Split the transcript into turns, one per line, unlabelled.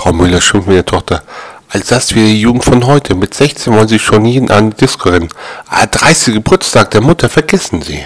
Frau Müller schimpft mit der Tochter. Als das wie die Jugend von heute. Mit 16 wollen sie schon jeden an die Disco rennen. Ah, 30. Geburtstag der Mutter, vergessen Sie.